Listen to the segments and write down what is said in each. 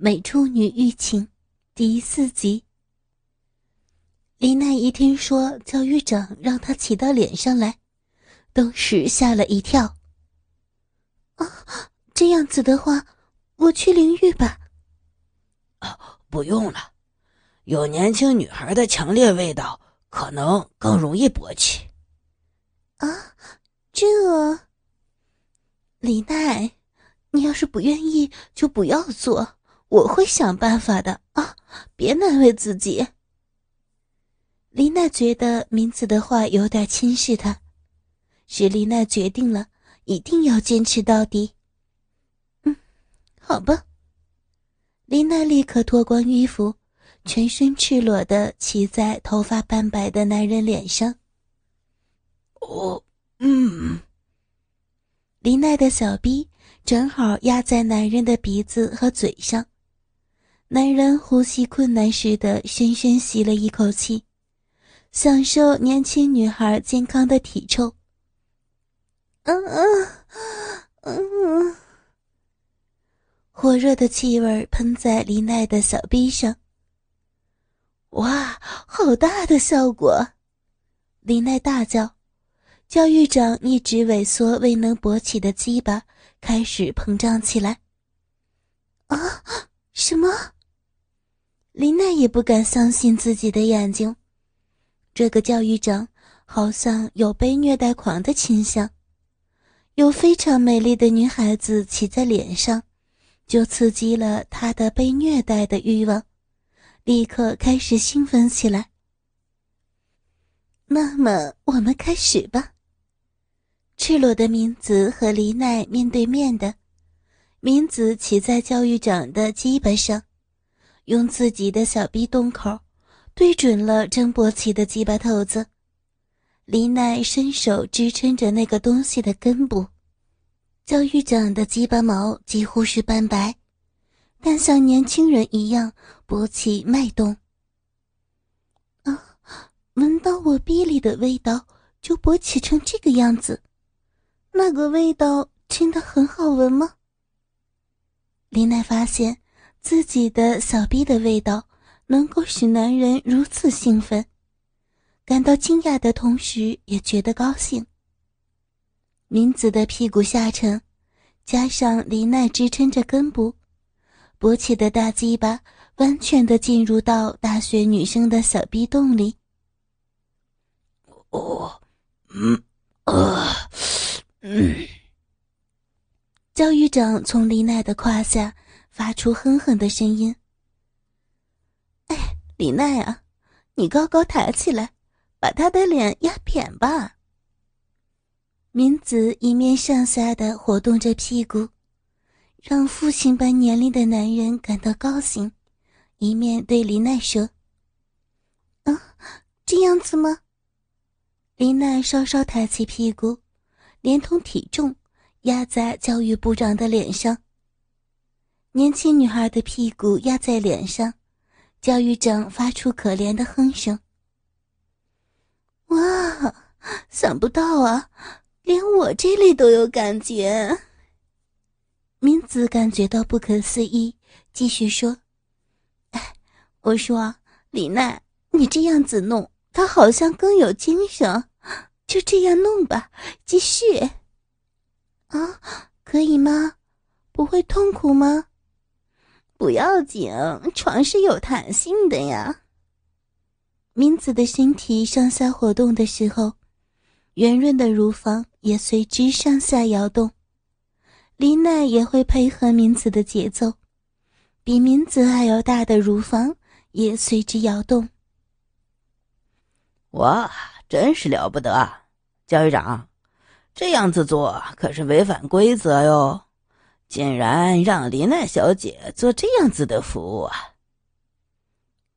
美处女欲情第四集。林奈一听说教育长让她骑到脸上来，顿时吓了一跳。啊，这样子的话，我去淋浴吧。啊，不用了，有年轻女孩的强烈味道，可能更容易勃起。啊，这……李奈，你要是不愿意，就不要做。我会想办法的啊！别难为自己。丽娜觉得明子的话有点轻视她，是丽娜决定了，一定要坚持到底。嗯，好吧。丽娜立刻脱光衣服，全身赤裸的骑在头发斑白的男人脸上。哦，嗯。丽娜的小臂正好压在男人的鼻子和嘴上。男人呼吸困难似的深深吸了一口气，享受年轻女孩健康的体臭。嗯嗯嗯嗯，火热的气味喷在李奈的小臂上。哇，好大的效果！李奈大叫。教育长一直萎缩未能勃起的鸡巴开始膨胀起来。啊，什么？林奈也不敢相信自己的眼睛，这个教育长好像有被虐待狂的倾向，有非常美丽的女孩子骑在脸上，就刺激了他的被虐待的欲望，立刻开始兴奋起来。那么，我们开始吧。赤裸的明子和黎奈面对面的，明子骑在教育长的鸡巴上。用自己的小臂洞口，对准了正勃起的鸡巴头子。李奈伸手支撑着那个东西的根部。教育长的鸡巴毛几乎是斑白，但像年轻人一样勃起脉动。啊，闻到我臂里的味道就勃起成这个样子，那个味道真的很好闻吗？李奈发现。自己的小臂的味道能够使男人如此兴奋，感到惊讶的同时也觉得高兴。明子的屁股下沉，加上李奈支撑着根部，勃起的大鸡巴完全的进入到大学女生的小臂洞里。哦，嗯，啊，嗯。教育长从李奈的胯下。发出哼哼的声音。哎，李奈啊，你高高抬起来，把他的脸压扁吧。明子一面上下的活动着屁股，让父亲般年龄的男人感到高兴，一面对李奈说：“啊，这样子吗？”李奈稍稍抬起屁股，连同体重压在教育部长的脸上。年轻女孩的屁股压在脸上，教育长发出可怜的哼声。哇，想不到啊，连我这里都有感觉。明子感觉到不可思议，继续说：“哎，我说李奈，你这样子弄，他好像更有精神。就这样弄吧，继续。啊，可以吗？不会痛苦吗？”不要紧，床是有弹性的呀。明子的身体上下活动的时候，圆润的乳房也随之上下摇动。李奈也会配合明子的节奏，比明子还要大的乳房也随之摇动。哇，真是了不得！教育长，这样子做可是违反规则哟。竟然让林奈小姐做这样子的服务啊！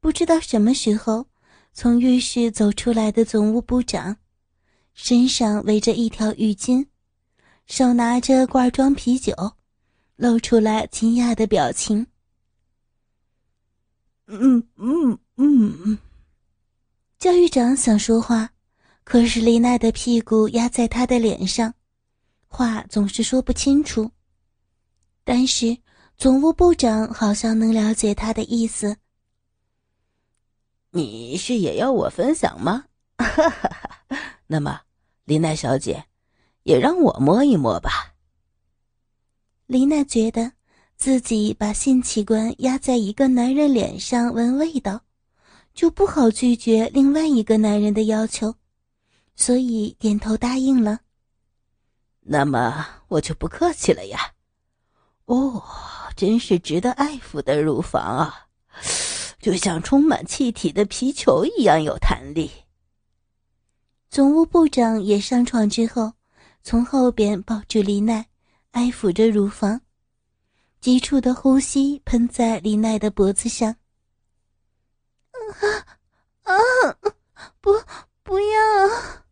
不知道什么时候从浴室走出来的总务部长，身上围着一条浴巾，手拿着罐装啤酒，露出来惊讶的表情。嗯嗯嗯嗯，教育长想说话，可是林奈的屁股压在他的脸上，话总是说不清楚。但是总务部长好像能了解他的意思。你是也要我分享吗？那么，林奈小姐，也让我摸一摸吧。林奈觉得自己把性器官压在一个男人脸上闻味道，就不好拒绝另外一个男人的要求，所以点头答应了。那么我就不客气了呀。哦，真是值得爱抚的乳房啊，就像充满气体的皮球一样有弹力。总务部长也上床之后，从后边抱住李奈，爱抚着乳房，急促的呼吸喷在李奈的脖子上。啊啊！不，不要！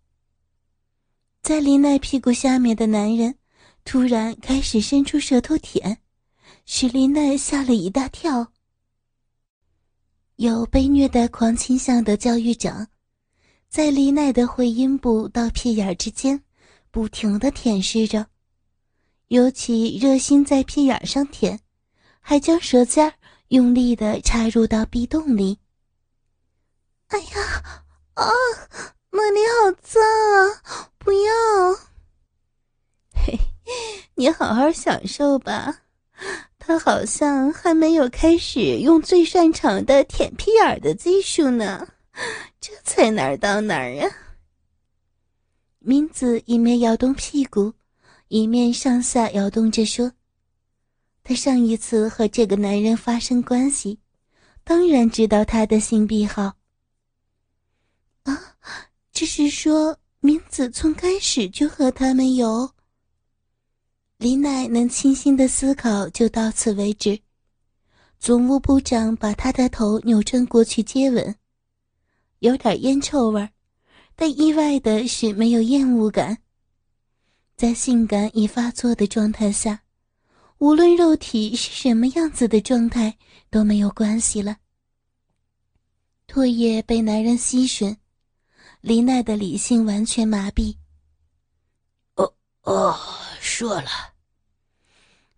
在林奈屁股下面的男人突然开始伸出舌头舔，使林奈吓了一大跳。有被虐待狂倾向的教育长。在丽奈的会阴部到屁眼之间，不停的舔舐着，尤其热心在屁眼上舔，还将舌尖用力的插入到壁洞里。哎呀，啊，那里好脏啊！不要，嘿，你好好享受吧。他好像还没有开始用最擅长的舔屁眼的技术呢。这才哪儿到哪儿呀？明子一面摇动屁股，一面上下摇动着说：“他上一次和这个男人发生关系，当然知道他的性癖好。啊，这是说明子从开始就和他们有。”李奶能清醒的思考就到此为止。总务部长把他的头扭转过去接吻。有点烟臭味但意外的是没有厌恶感。在性感已发作的状态下，无论肉体是什么样子的状态都没有关系了。唾液被男人吸吮，李奈的理性完全麻痹。哦哦，射了！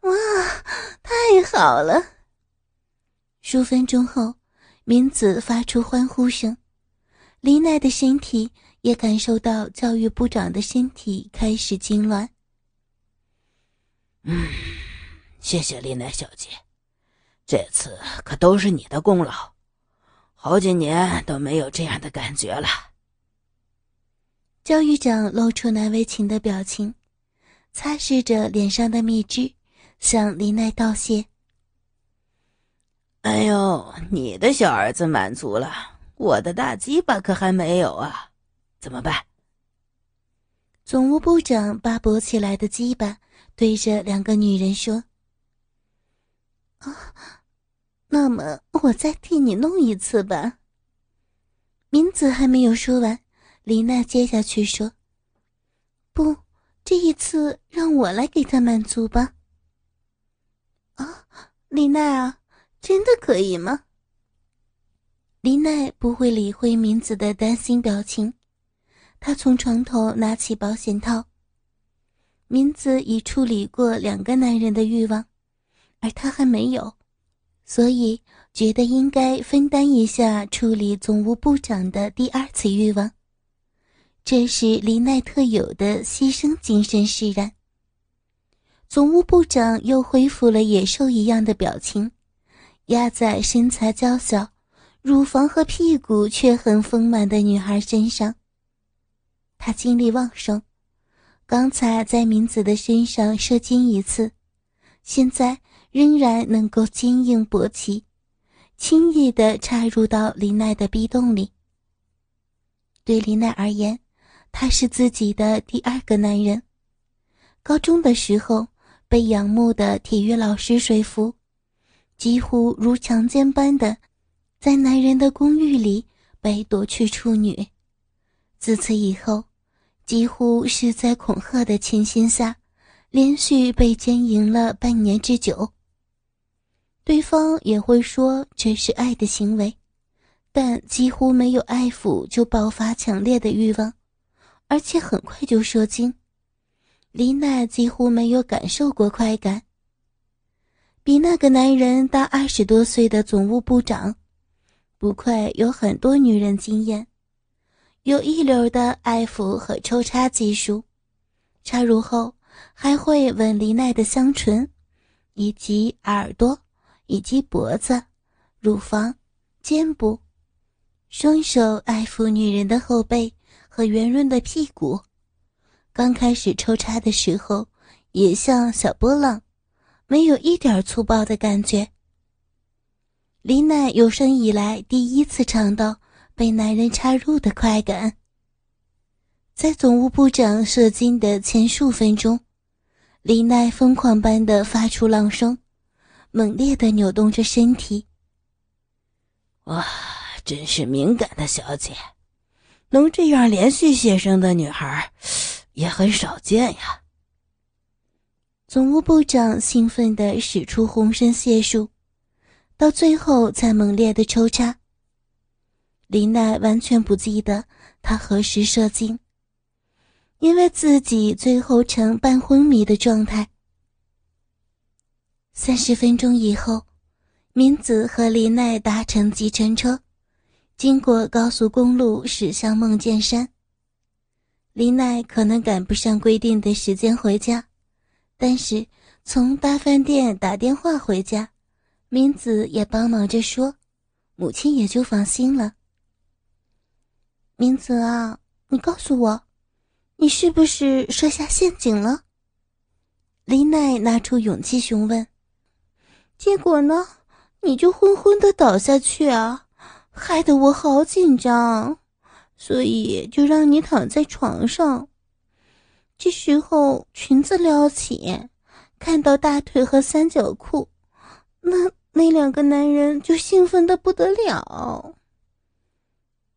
哇，太好了！数分钟后，明子发出欢呼声。林奈的身体也感受到教育部长的身体开始痉挛。嗯，谢谢林奈小姐，这次可都是你的功劳，好几年都没有这样的感觉了。教育长露出难为情的表情，擦拭着脸上的蜜汁，向林奈道谢。哎呦，你的小儿子满足了。我的大鸡巴可还没有啊，怎么办？总务部长把勃起来的鸡巴对着两个女人说：“啊，那么我再替你弄一次吧。”明子还没有说完，李娜接下去说：“不，这一次让我来给他满足吧。”啊，李娜啊，真的可以吗？林奈不会理会明子的担心表情，他从床头拿起保险套。明子已处理过两个男人的欲望，而他还没有，所以觉得应该分担一下处理总务部长的第二次欲望。这是林奈特有的牺牲精神使然。总务部长又恢复了野兽一样的表情，压在身材娇小。乳房和屁股却很丰满的女孩身上。他精力旺盛，刚才在明子的身上射精一次，现在仍然能够坚硬勃起，轻易地插入到林奈的逼洞里。对林奈而言，他是自己的第二个男人。高中的时候被仰慕的体育老师说服，几乎如强奸般的。在男人的公寓里被夺去处女，自此以后，几乎是在恐吓的情形下，连续被奸淫了半年之久。对方也会说这是爱的行为，但几乎没有爱抚就爆发强烈的欲望，而且很快就射精。李娜几乎没有感受过快感。比那个男人大二十多岁的总务部长，不愧有很多女人经验，有一流的爱抚和抽插技术，插入后还会吻黎奈的香唇，以及耳朵，以及脖子、乳房、肩部，双手爱抚女人的后背和圆润的屁股。刚开始抽插的时候，也像小波浪。没有一点粗暴的感觉。林奈有生以来第一次尝到被男人插入的快感。在总务部长射精的前数分钟，林奈疯狂般的发出浪声，猛烈的扭动着身体。哇，真是敏感的小姐，能这样连续写生的女孩，也很少见呀。总务部长兴奋地使出浑身解数，到最后才猛烈的抽插。林奈完全不记得他何时射精，因为自己最后呈半昏迷的状态。三十分钟以后，明子和林奈搭乘计程车，经过高速公路驶向梦见山。林奈可能赶不上规定的时间回家。但是从大饭店打电话回家，明子也帮忙着说，母亲也就放心了。明子啊，你告诉我，你是不是设下陷阱了？林奈拿出勇气询问。结果呢，你就昏昏的倒下去啊，害得我好紧张，所以就让你躺在床上。这时候裙子撩起，看到大腿和三角裤，那那两个男人就兴奋的不得了。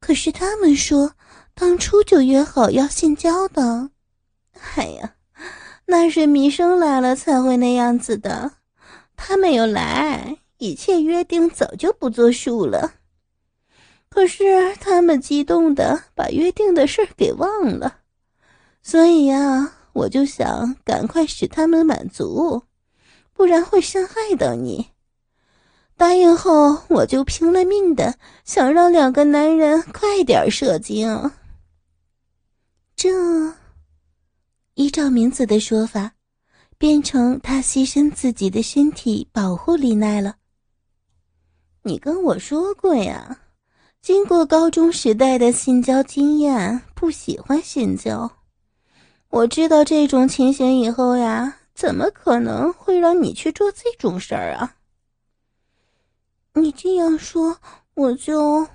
可是他们说当初就约好要性交的，哎呀，那是米生来了才会那样子的，他没有来，一切约定早就不作数了。可是他们激动的把约定的事给忘了。所以呀，我就想赶快使他们满足，不然会伤害到你。答应后，我就拼了命的想让两个男人快点射精。这，依照明子的说法，变成他牺牲自己的身体保护李奈了。你跟我说过呀，经过高中时代的性交经验，不喜欢性交。我知道这种情形以后呀，怎么可能会让你去做这种事儿啊？你这样说，我就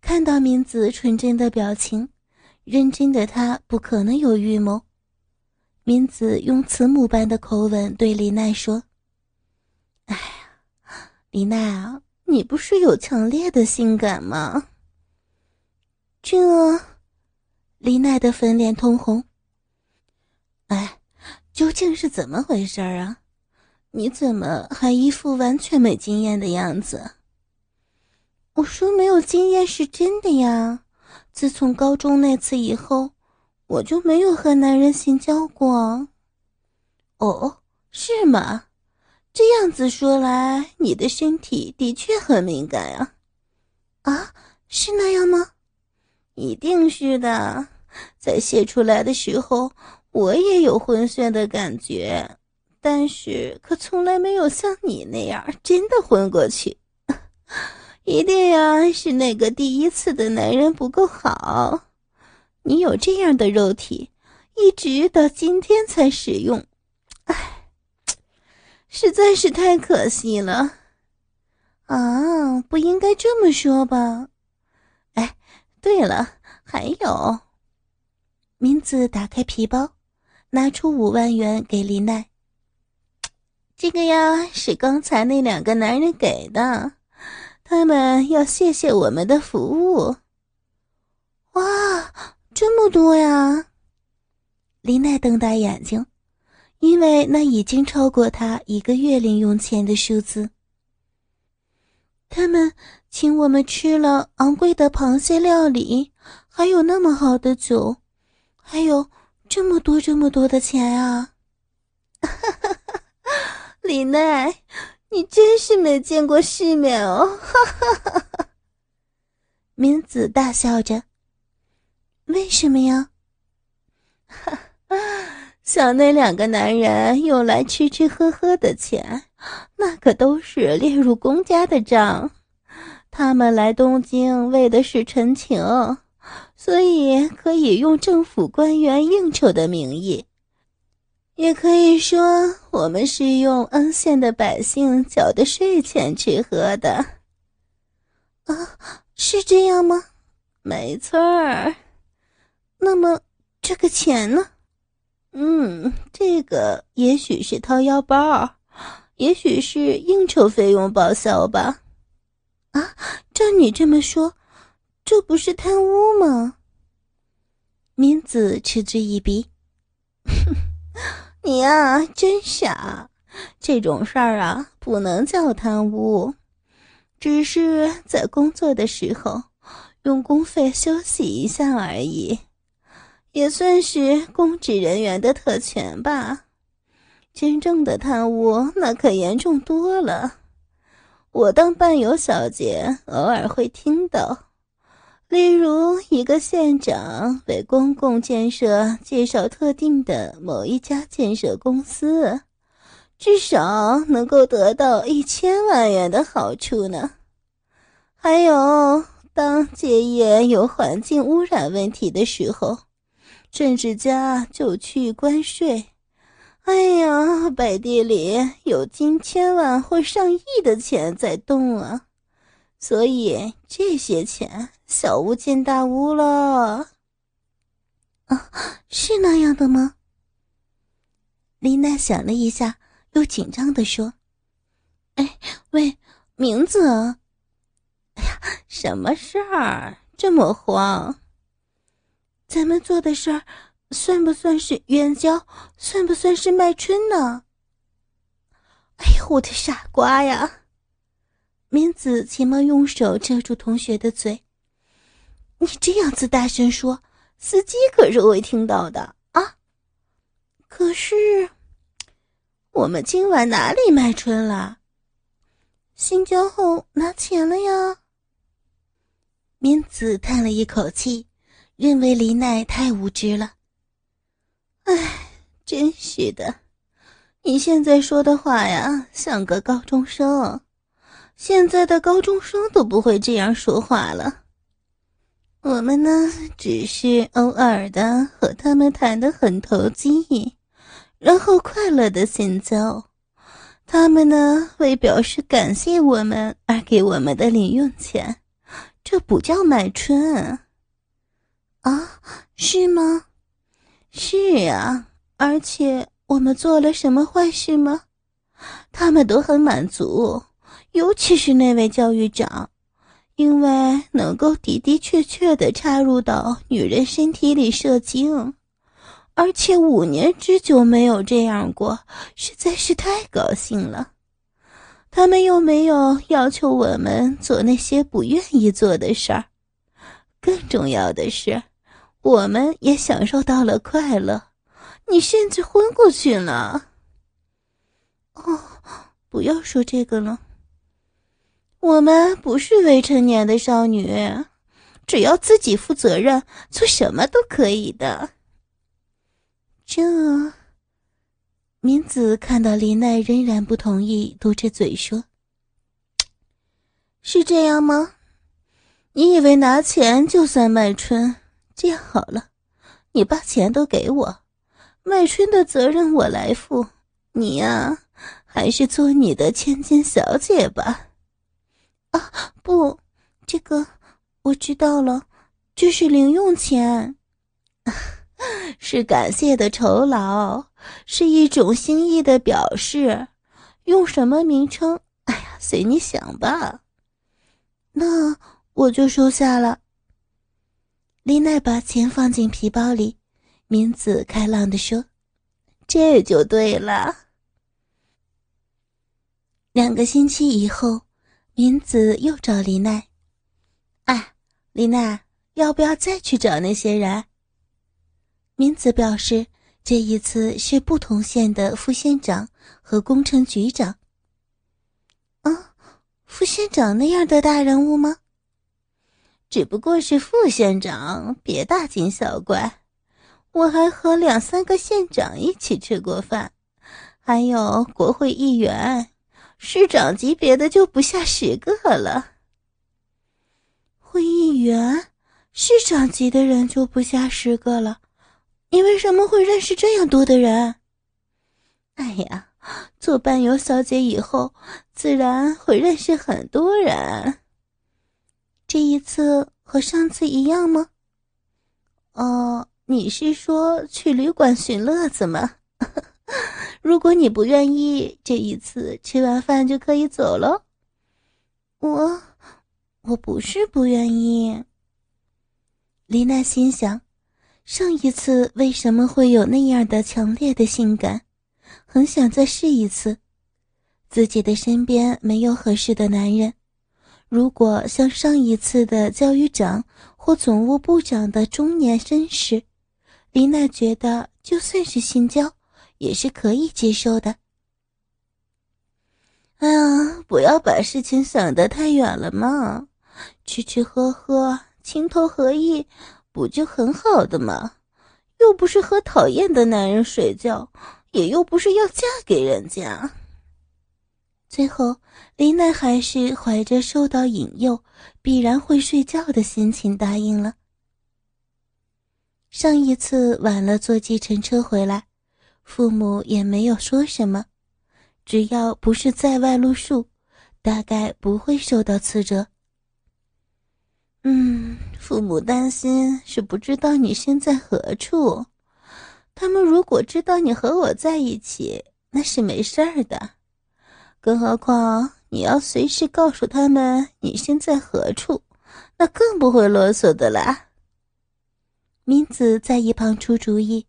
看到明子纯真的表情，认真的他不可能有预谋。明子用慈母般的口吻对李奈说：“哎呀，李奈啊，你不是有强烈的性感吗？”这。李奈的粉脸通红。哎，究竟是怎么回事啊？你怎么还一副完全没经验的样子？我说没有经验是真的呀。自从高中那次以后，我就没有和男人性交过。哦，是吗？这样子说来，你的身体的确很敏感啊。啊，是那样吗？一定是的。在泄出来的时候，我也有昏眩的感觉，但是可从来没有像你那样真的昏过去。一定呀，是那个第一次的男人不够好。你有这样的肉体，一直到今天才使用，实在是太可惜了。啊，不应该这么说吧？哎，对了，还有。明子打开皮包，拿出五万元给林奈。这个呀，是刚才那两个男人给的，他们要谢谢我们的服务。哇，这么多呀！林奈瞪大眼睛，因为那已经超过他一个月零用钱的数字。他们请我们吃了昂贵的螃蟹料理，还有那么好的酒。还有这么多这么多的钱啊！李奈，你真是没见过世面哦！哈哈哈！明子大笑着。为什么呀？想那两个男人用来吃吃喝喝的钱，那可都是列入公家的账。他们来东京为的是陈情，所以可以用政府官员应酬的名义，也可以说我们是用安县的百姓缴的税钱吃喝的。啊，是这样吗？没错儿。那么这个钱呢？嗯，这个也许是掏腰包，也许是应酬费用报销吧。啊，照你这么说，这不是贪污吗？明子嗤之以鼻：“ 你呀，真傻！这种事儿啊，不能叫贪污，只是在工作的时候用公费休息一下而已，也算是公职人员的特权吧。真正的贪污，那可严重多了。”我当伴游小姐，偶尔会听到，例如一个县长为公共建设介绍特定的某一家建设公司，至少能够得到一千万元的好处呢。还有，当借业有环境污染问题的时候，政治家就去关税。哎呀，北地里有近千万或上亿的钱在动啊，所以这些钱小巫见大巫了。啊，是那样的吗？丽娜想了一下，又紧张的说：“哎，喂，名字？哎呀，什么事儿这么慌？咱们做的事儿。”算不算是援交？算不算是卖春呢？哎呦，我的傻瓜呀！明子急忙用手遮住同学的嘴。你这样子大声说，司机可是会听到的啊！可是，我们今晚哪里卖春了？新交后拿钱了呀。明子叹了一口气，认为李奈太无知了。哎，真是的！你现在说的话呀，像个高中生。现在的高中生都不会这样说话了。我们呢，只是偶尔的和他们谈得很投机，然后快乐的行走。他们呢，为表示感谢我们而给我们的零用钱，这不叫买春啊？是吗？是啊，而且我们做了什么坏事吗？他们都很满足，尤其是那位教育长，因为能够的的确确的插入到女人身体里射精，而且五年之久没有这样过，实在是太高兴了。他们又没有要求我们做那些不愿意做的事儿，更重要的是。我们也享受到了快乐，你甚至昏过去了。哦，不要说这个了。我们不是未成年的少女，只要自己负责任，做什么都可以的。这，明子看到林奈仍然不同意，嘟着嘴说：“是这样吗？你以为拿钱就算卖春？”这样好了，你把钱都给我，卖春的责任我来负。你呀，还是做你的千金小姐吧。啊，不，这个我知道了，这是零用钱，是感谢的酬劳，是一种心意的表示。用什么名称？哎呀，随你想吧。那我就收下了。李奈把钱放进皮包里，明子开朗地说：“这就对了。”两个星期以后，明子又找李奈：“哎，李奈，要不要再去找那些人？”明子表示这一次是不同县的副县长和工程局长。啊，副县长那样的大人物吗？只不过是副县长，别大惊小怪。我还和两三个县长一起吃过饭，还有国会议员、市长级别的就不下十个了。会议员、市长级的人就不下十个了。你为什么会认识这样多的人？哎呀，做伴游小姐以后，自然会认识很多人。这一次和上次一样吗？哦，你是说去旅馆寻乐子吗？如果你不愿意，这一次吃完饭就可以走了。我，我不是不愿意。丽娜心想。上一次为什么会有那样的强烈的性感？很想再试一次。自己的身边没有合适的男人，如果像上一次的教育长或总务部长的中年绅士，李娜觉得就算是性交也是可以接受的。哎呀，不要把事情想得太远了嘛，吃吃喝喝，情投合意。不就很好的吗？又不是和讨厌的男人睡觉，也又不是要嫁给人家。最后，林奈还是怀着受到引诱，必然会睡觉的心情答应了。上一次晚了坐计程车回来，父母也没有说什么，只要不是在外露宿，大概不会受到斥责。嗯，父母担心是不知道你身在何处。他们如果知道你和我在一起，那是没事儿的。更何况你要随时告诉他们你身在何处，那更不会啰嗦的啦。明子在一旁出主意，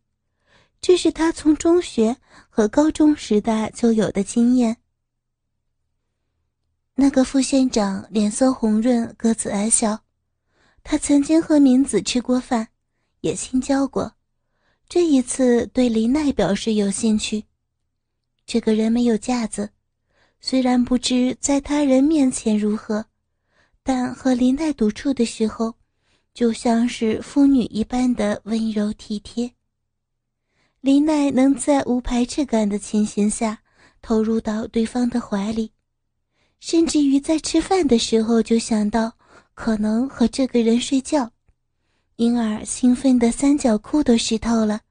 这是他从中学和高中时代就有的经验。那个副县长脸色红润，个子矮小。他曾经和明子吃过饭，也性交过，这一次对林奈表示有兴趣。这个人没有架子，虽然不知在他人面前如何，但和林奈独处的时候，就像是妇女一般的温柔体贴。林奈能在无排斥感的情形下投入到对方的怀里，甚至于在吃饭的时候就想到。可能和这个人睡觉，因而兴奋的三角裤都湿透了。